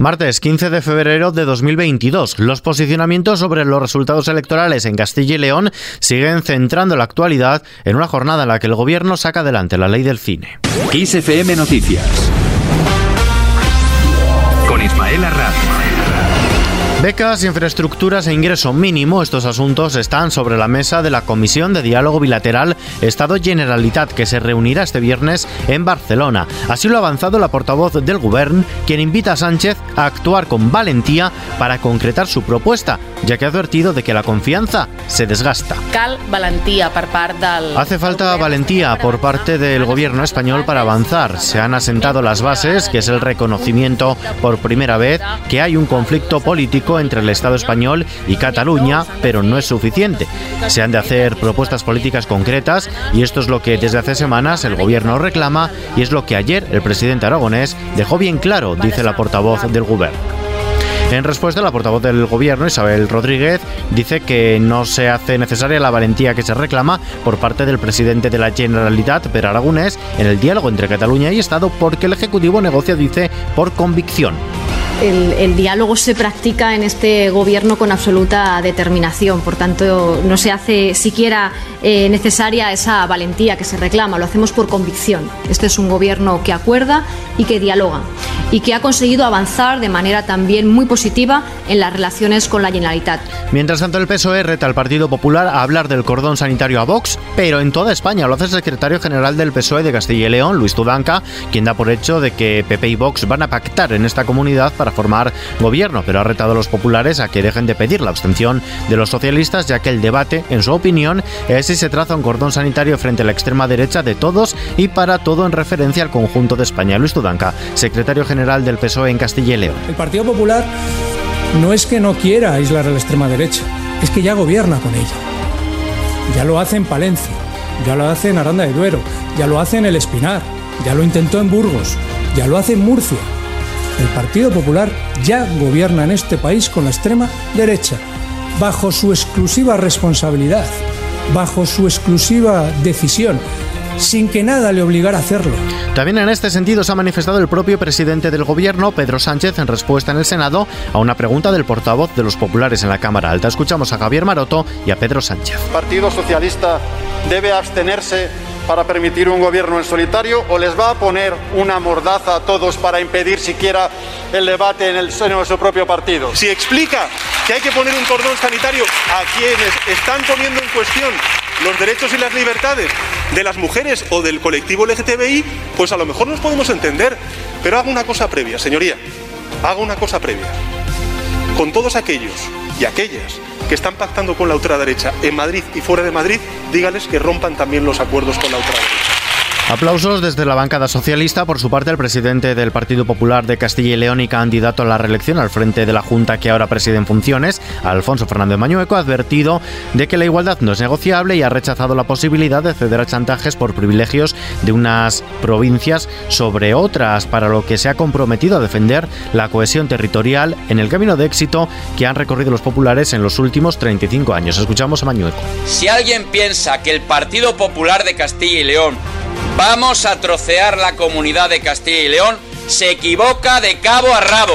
Martes 15 de febrero de 2022. Los posicionamientos sobre los resultados electorales en Castilla y León siguen centrando la actualidad en una jornada en la que el gobierno saca adelante la ley del cine. XFM Noticias. Con Ismael. Becas, infraestructuras e ingreso mínimo, estos asuntos están sobre la mesa de la Comisión de Diálogo Bilateral Estado-Generalitat que se reunirá este viernes en Barcelona. Así lo ha avanzado la portavoz del Govern, quien invita a Sánchez a actuar con valentía para concretar su propuesta, ya que ha advertido de que la confianza se desgasta. Hace falta valentía por parte del gobierno español para avanzar. Se han asentado las bases, que es el reconocimiento por primera vez que hay un conflicto político entre el Estado español y Cataluña, pero no es suficiente. Se han de hacer propuestas políticas concretas y esto es lo que desde hace semanas el gobierno reclama y es lo que ayer el presidente aragonés dejó bien claro, dice la portavoz del gobierno. En respuesta, la portavoz del gobierno, Isabel Rodríguez, dice que no se hace necesaria la valentía que se reclama por parte del presidente de la Generalitat, Per Aragonés, en el diálogo entre Cataluña y Estado porque el Ejecutivo negocia, dice, por convicción el, diálogo se practica en este gobierno con absoluta determinación. Por tanto, no se hace siquiera eh, necesaria esa valentía que se reclama, lo hacemos por convicción. Este es un gobierno que acuerda y que dialoga y que ha conseguido avanzar de manera también muy positiva en las relaciones con la Generalitat. Mientras tanto, el PSOE reta al Partido Popular a hablar del cordón sanitario a Vox, pero en toda España. Lo hace el secretario general del PSOE de Castilla y León, Luis Tudanca, quien da por hecho de que PP y Vox van a pactar en esta comunidad para formar gobierno, pero ha retado a los populares a que dejen de pedir la abstención de los socialistas, ya que el debate, en su opinión, es si se traza un cordón sanitario frente a la extrema derecha de todos y para todo en referencia al conjunto de España. Luis Tudanca, secretario general del PSOE en Castilla y León. El Partido Popular no es que no quiera aislar a la extrema derecha, es que ya gobierna con ella. Ya lo hace en Palencia, ya lo hace en Aranda de Duero, ya lo hace en El Espinar, ya lo intentó en Burgos, ya lo hace en Murcia. El Partido Popular ya gobierna en este país con la extrema derecha, bajo su exclusiva responsabilidad, bajo su exclusiva decisión sin que nada le obligara a hacerlo. También en este sentido se ha manifestado el propio presidente del gobierno, Pedro Sánchez, en respuesta en el Senado a una pregunta del portavoz de los populares en la Cámara Alta. Escuchamos a Javier Maroto y a Pedro Sánchez. ¿El Partido Socialista debe abstenerse para permitir un gobierno en solitario o les va a poner una mordaza a todos para impedir siquiera el debate en el seno de su propio partido? Si explica que hay que poner un cordón sanitario a quienes están poniendo en cuestión los derechos y las libertades de las mujeres o del colectivo LGTBI, pues a lo mejor nos podemos entender. Pero haga una cosa previa, señoría, haga una cosa previa. Con todos aquellos y aquellas que están pactando con la ultraderecha en Madrid y fuera de Madrid, dígales que rompan también los acuerdos con la ultraderecha. Aplausos desde la bancada socialista. Por su parte, el presidente del Partido Popular de Castilla y León y candidato a la reelección al frente de la Junta que ahora preside en funciones, Alfonso Fernández Mañueco, ha advertido de que la igualdad no es negociable y ha rechazado la posibilidad de ceder a chantajes por privilegios de unas provincias sobre otras, para lo que se ha comprometido a defender la cohesión territorial en el camino de éxito que han recorrido los populares en los últimos 35 años. Escuchamos a Mañueco. Si alguien piensa que el Partido Popular de Castilla y León Vamos a trocear la comunidad de Castilla y León. Se equivoca de cabo a rabo.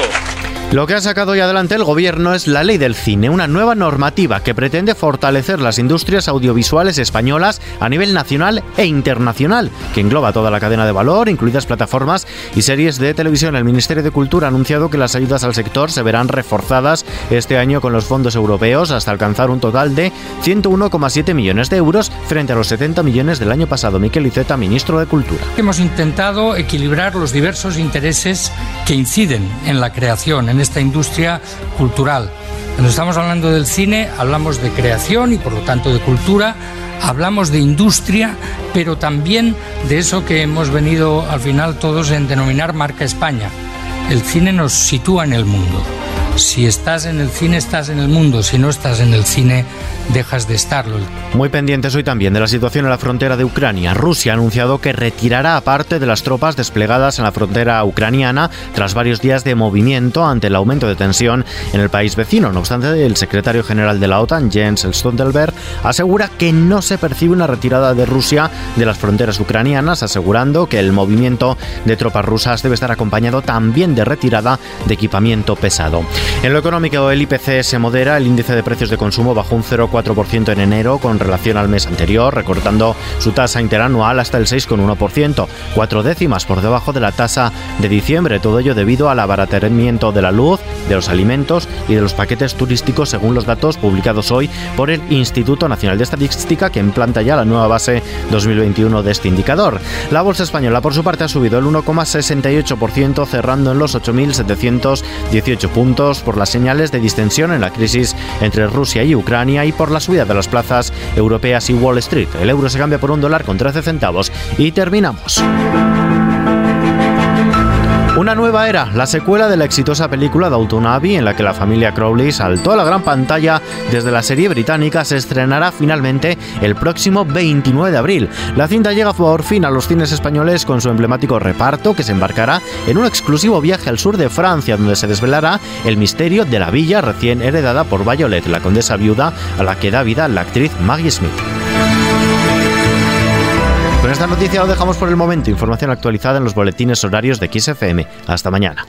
Lo que ha sacado hoy adelante el gobierno es la ley del cine, una nueva normativa que pretende fortalecer las industrias audiovisuales españolas a nivel nacional e internacional, que engloba toda la cadena de valor, incluidas plataformas y series de televisión. El Ministerio de Cultura ha anunciado que las ayudas al sector se verán reforzadas este año con los fondos europeos hasta alcanzar un total de 101,7 millones de euros frente a los 70 millones del año pasado. Miquel Iceta, ministro de Cultura. Hemos intentado equilibrar los diversos intereses que inciden en la creación, en esta industria cultural. Cuando estamos hablando del cine, hablamos de creación y por lo tanto de cultura, hablamos de industria, pero también de eso que hemos venido al final todos en denominar marca España. El cine nos sitúa en el mundo. Si estás en el cine, estás en el mundo. Si no estás en el cine, dejas de estarlo. Muy pendientes hoy también de la situación en la frontera de Ucrania. Rusia ha anunciado que retirará parte de las tropas desplegadas en la frontera ucraniana tras varios días de movimiento ante el aumento de tensión en el país vecino. No obstante, el secretario general de la OTAN, Jens Stoltenberg, asegura que no se percibe una retirada de Rusia de las fronteras ucranianas, asegurando que el movimiento de tropas rusas debe estar acompañado también de retirada de equipamiento pesado. En lo económico, el IPC se modera, el índice de precios de consumo bajó un 0,4% en enero con relación al mes anterior, recortando su tasa interanual hasta el 6,1%, cuatro décimas por debajo de la tasa de diciembre, todo ello debido al abaratamiento de la luz, de los alimentos y de los paquetes turísticos, según los datos publicados hoy por el Instituto Nacional de Estadística, que implanta ya la nueva base 2021 de este indicador. La bolsa española, por su parte, ha subido el 1,68%, cerrando en los 8.718 puntos por las señales de distensión en la crisis entre Rusia y Ucrania y por la subida de las plazas europeas y Wall Street. El euro se cambia por un dólar con 13 centavos. Y terminamos. Una nueva era, la secuela de la exitosa película Abbey, en la que la familia Crowley saltó a la gran pantalla desde la serie británica, se estrenará finalmente el próximo 29 de abril. La cinta llega por fin a los cines españoles con su emblemático reparto, que se embarcará en un exclusivo viaje al sur de Francia, donde se desvelará el misterio de la villa recién heredada por Violet, la condesa viuda a la que da vida la actriz Maggie Smith. Con esta noticia lo dejamos por el momento. Información actualizada en los boletines horarios de XFM. Hasta mañana.